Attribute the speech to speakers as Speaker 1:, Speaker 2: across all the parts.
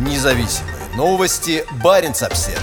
Speaker 1: Независимые новости. Барин обсерва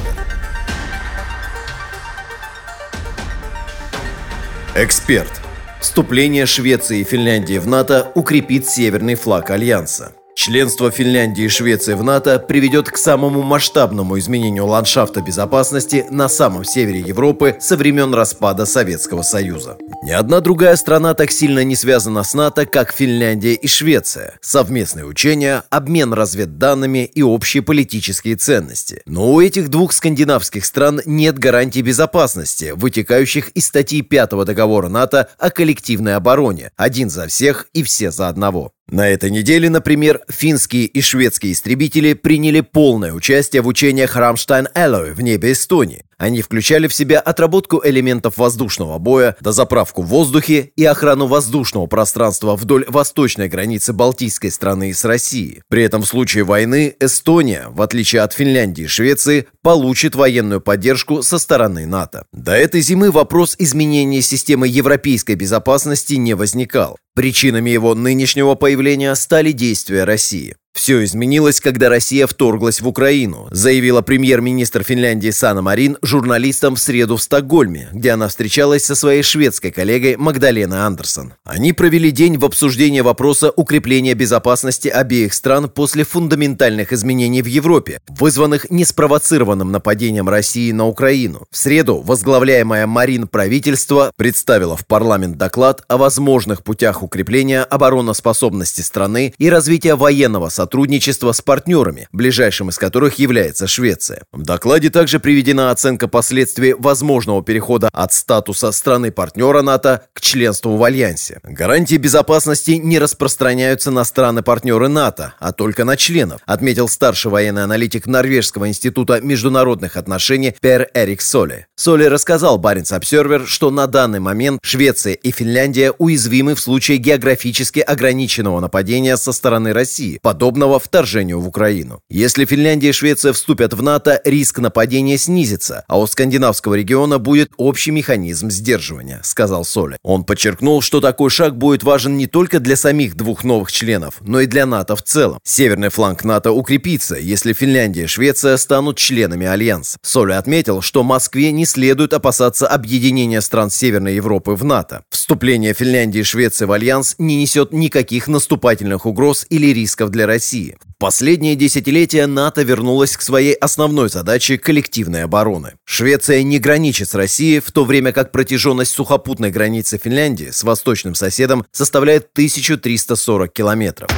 Speaker 1: Эксперт. Вступление Швеции и Финляндии в НАТО укрепит северный флаг Альянса. Членство Финляндии и Швеции в НАТО приведет к самому масштабному изменению ландшафта безопасности на самом севере Европы со времен распада Советского Союза. Ни одна другая страна так сильно не связана с НАТО, как Финляндия и Швеция. Совместные учения, обмен разведданными и общие политические ценности. Но у этих двух скандинавских стран нет гарантий безопасности, вытекающих из статьи 5 договора НАТО о коллективной обороне «Один за всех и все за одного». На этой неделе, например, финские и шведские истребители приняли полное участие в учениях «Рамштайн Эллой» в небе Эстонии. Они включали в себя отработку элементов воздушного боя, дозаправку в воздухе и охрану воздушного пространства вдоль восточной границы Балтийской страны с Россией. При этом в случае войны Эстония, в отличие от Финляндии и Швеции, получит военную поддержку со стороны НАТО. До этой зимы вопрос изменения системы европейской безопасности не возникал. Причинами его нынешнего появления стали действия России. Все изменилось, когда Россия вторглась в Украину, заявила премьер-министр Финляндии Сана Марин журналистам в среду в Стокгольме, где она встречалась со своей шведской коллегой Магдаленой Андерсон. Они провели день в обсуждении вопроса укрепления безопасности обеих стран после фундаментальных изменений в Европе, вызванных неспровоцированным нападением России на Украину. В среду возглавляемое Марин правительство представило в парламент доклад о возможных путях укрепления обороноспособности страны и развития военного сотрудничества сотрудничества с партнерами, ближайшим из которых является Швеция. В докладе также приведена оценка последствий возможного перехода от статуса страны-партнера НАТО к членству в Альянсе. Гарантии безопасности не распространяются на страны-партнеры НАТО, а только на членов, отметил старший военный аналитик Норвежского института международных отношений Пер Эрик Соли. Соли рассказал Barents Observer, что на данный момент Швеция и Финляндия уязвимы в случае географически ограниченного нападения со стороны России. Подобно подобного вторжению в Украину. Если Финляндия и Швеция вступят в НАТО, риск нападения снизится, а у скандинавского региона будет общий механизм сдерживания, сказал Соли. Он подчеркнул, что такой шаг будет важен не только для самих двух новых членов, но и для НАТО в целом. Северный фланг НАТО укрепится, если Финляндия и Швеция станут членами Альянса. Соли отметил, что Москве не следует опасаться объединения стран Северной Европы в НАТО. Вступление Финляндии и Швеции в Альянс не несет никаких наступательных угроз или рисков для России России. В последние десятилетия НАТО вернулась к своей основной задаче коллективной обороны. Швеция не граничит с Россией, в то время как протяженность сухопутной границы Финляндии с восточным соседом составляет 1340 километров.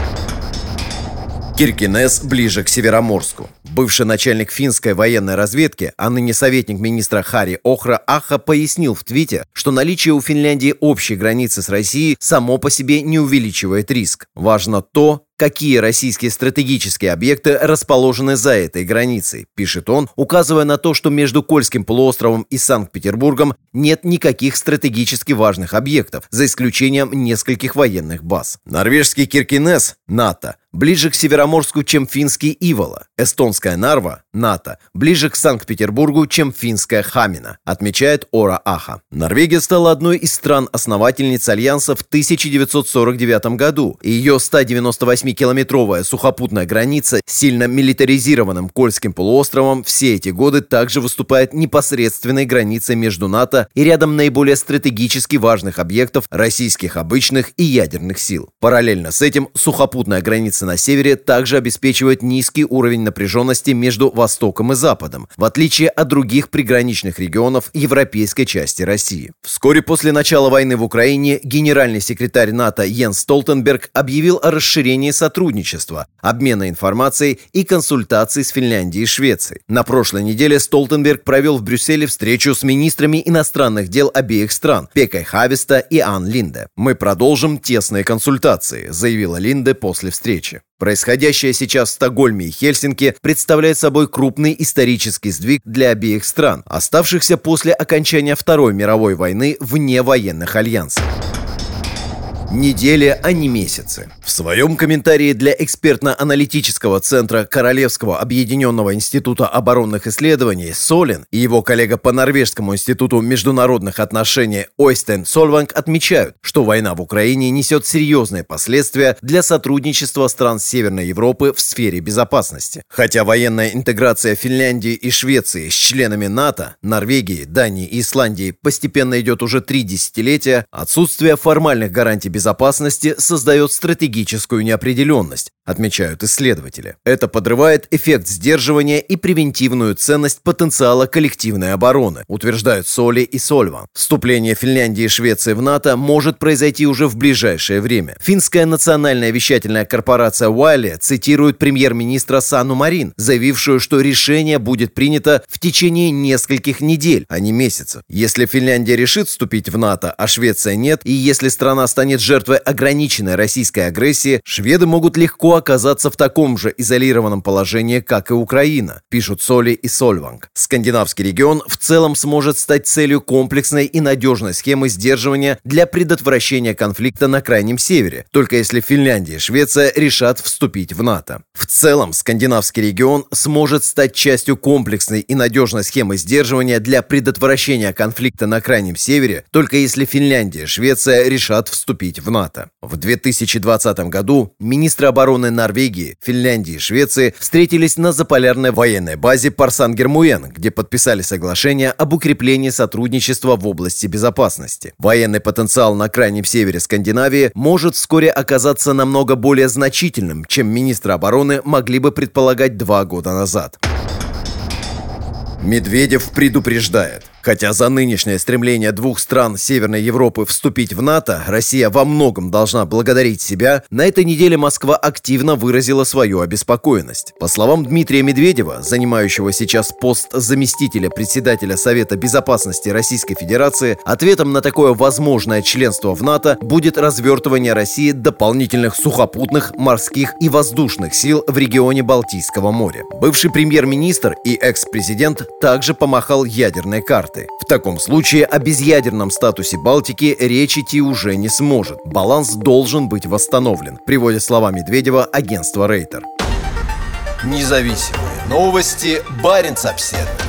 Speaker 1: Киркинес ближе к Североморску. Бывший начальник финской военной разведки, а ныне советник министра Хари Охра Аха пояснил в твите, что наличие у Финляндии общей границы с Россией само по себе не увеличивает риск. Важно то, какие российские стратегические объекты расположены за этой границей, пишет он, указывая на то, что между Кольским полуостровом и Санкт-Петербургом нет никаких стратегически важных объектов, за исключением нескольких военных баз. Норвежский Киркинес, НАТО, ближе к Североморску, чем финский Ивола. Эстонская Нарва, НАТО, ближе к Санкт-Петербургу, чем финская Хамина, отмечает Ора Аха. Норвегия стала одной из стран-основательниц Альянса в 1949 году, и ее 198 8-километровая сухопутная граница с сильно милитаризированным Кольским полуостровом все эти годы также выступает непосредственной границей между НАТО и рядом наиболее стратегически важных объектов российских обычных и ядерных сил. Параллельно с этим сухопутная граница на севере также обеспечивает низкий уровень напряженности между Востоком и Западом, в отличие от других приграничных регионов европейской части России. Вскоре после начала войны в Украине генеральный секретарь НАТО Йенс Столтенберг объявил о расширении сотрудничества, обмена информацией и консультаций с Финляндией и Швецией. На прошлой неделе Столтенберг провел в Брюсселе встречу с министрами иностранных дел обеих стран Пекой Хависта и Ан Линде. «Мы продолжим тесные консультации», заявила Линде после встречи. Происходящее сейчас в Стокгольме и Хельсинки представляет собой крупный исторический сдвиг для обеих стран, оставшихся после окончания Второй мировой войны вне военных альянсов. Недели, а не месяцы. В своем комментарии для экспертно-аналитического центра Королевского объединенного института оборонных исследований Солин и его коллега по Норвежскому институту международных отношений Ойстен Сольванг отмечают, что война в Украине несет серьезные последствия для сотрудничества стран Северной Европы в сфере безопасности. Хотя военная интеграция Финляндии и Швеции с членами НАТО, Норвегии, Дании и Исландии постепенно идет уже три десятилетия, отсутствие формальных гарантий безопасности создает стратегическую неопределенность, отмечают исследователи. Это подрывает эффект сдерживания и превентивную ценность потенциала коллективной обороны, утверждают Соли и Сольва. Вступление Финляндии и Швеции в НАТО может произойти уже в ближайшее время. Финская национальная вещательная корпорация Уайли цитирует премьер-министра Сану Марин, заявившую, что решение будет принято в течение нескольких недель, а не месяцев. Если Финляндия решит вступить в НАТО, а Швеция нет, и если страна станет жертвой ограниченной российской агрессии, шведы могут легко оказаться в таком же изолированном положении, как и Украина, пишут Соли и Сольванг. Скандинавский регион в целом сможет стать целью комплексной и надежной схемы сдерживания для предотвращения конфликта на Крайнем Севере, только если Финляндия и Швеция решат вступить в НАТО. В целом, скандинавский регион сможет стать частью комплексной и надежной схемы сдерживания для предотвращения конфликта на Крайнем Севере, только если Финляндия и Швеция решат вступить в НАТО. В 2020 году министры обороны страны Норвегии, Финляндии и Швеции встретились на заполярной военной базе Парсан-Гермуен, где подписали соглашение об укреплении сотрудничества в области безопасности. Военный потенциал на крайнем севере Скандинавии может вскоре оказаться намного более значительным, чем министры обороны могли бы предполагать два года назад. Медведев предупреждает. Хотя за нынешнее стремление двух стран Северной Европы вступить в НАТО Россия во многом должна благодарить себя, на этой неделе Москва активно выразила свою обеспокоенность. По словам Дмитрия Медведева, занимающего сейчас пост заместителя председателя Совета Безопасности Российской Федерации, ответом на такое возможное членство в НАТО будет развертывание России дополнительных сухопутных, морских и воздушных сил в регионе Балтийского моря. Бывший премьер-министр и экс-президент также помахал ядерной картой карты. В таком случае о безъядерном статусе Балтики речь идти уже не сможет. Баланс должен быть восстановлен, приводит слова Медведева агентство Рейтер.
Speaker 2: Независимые новости. Барин обседный.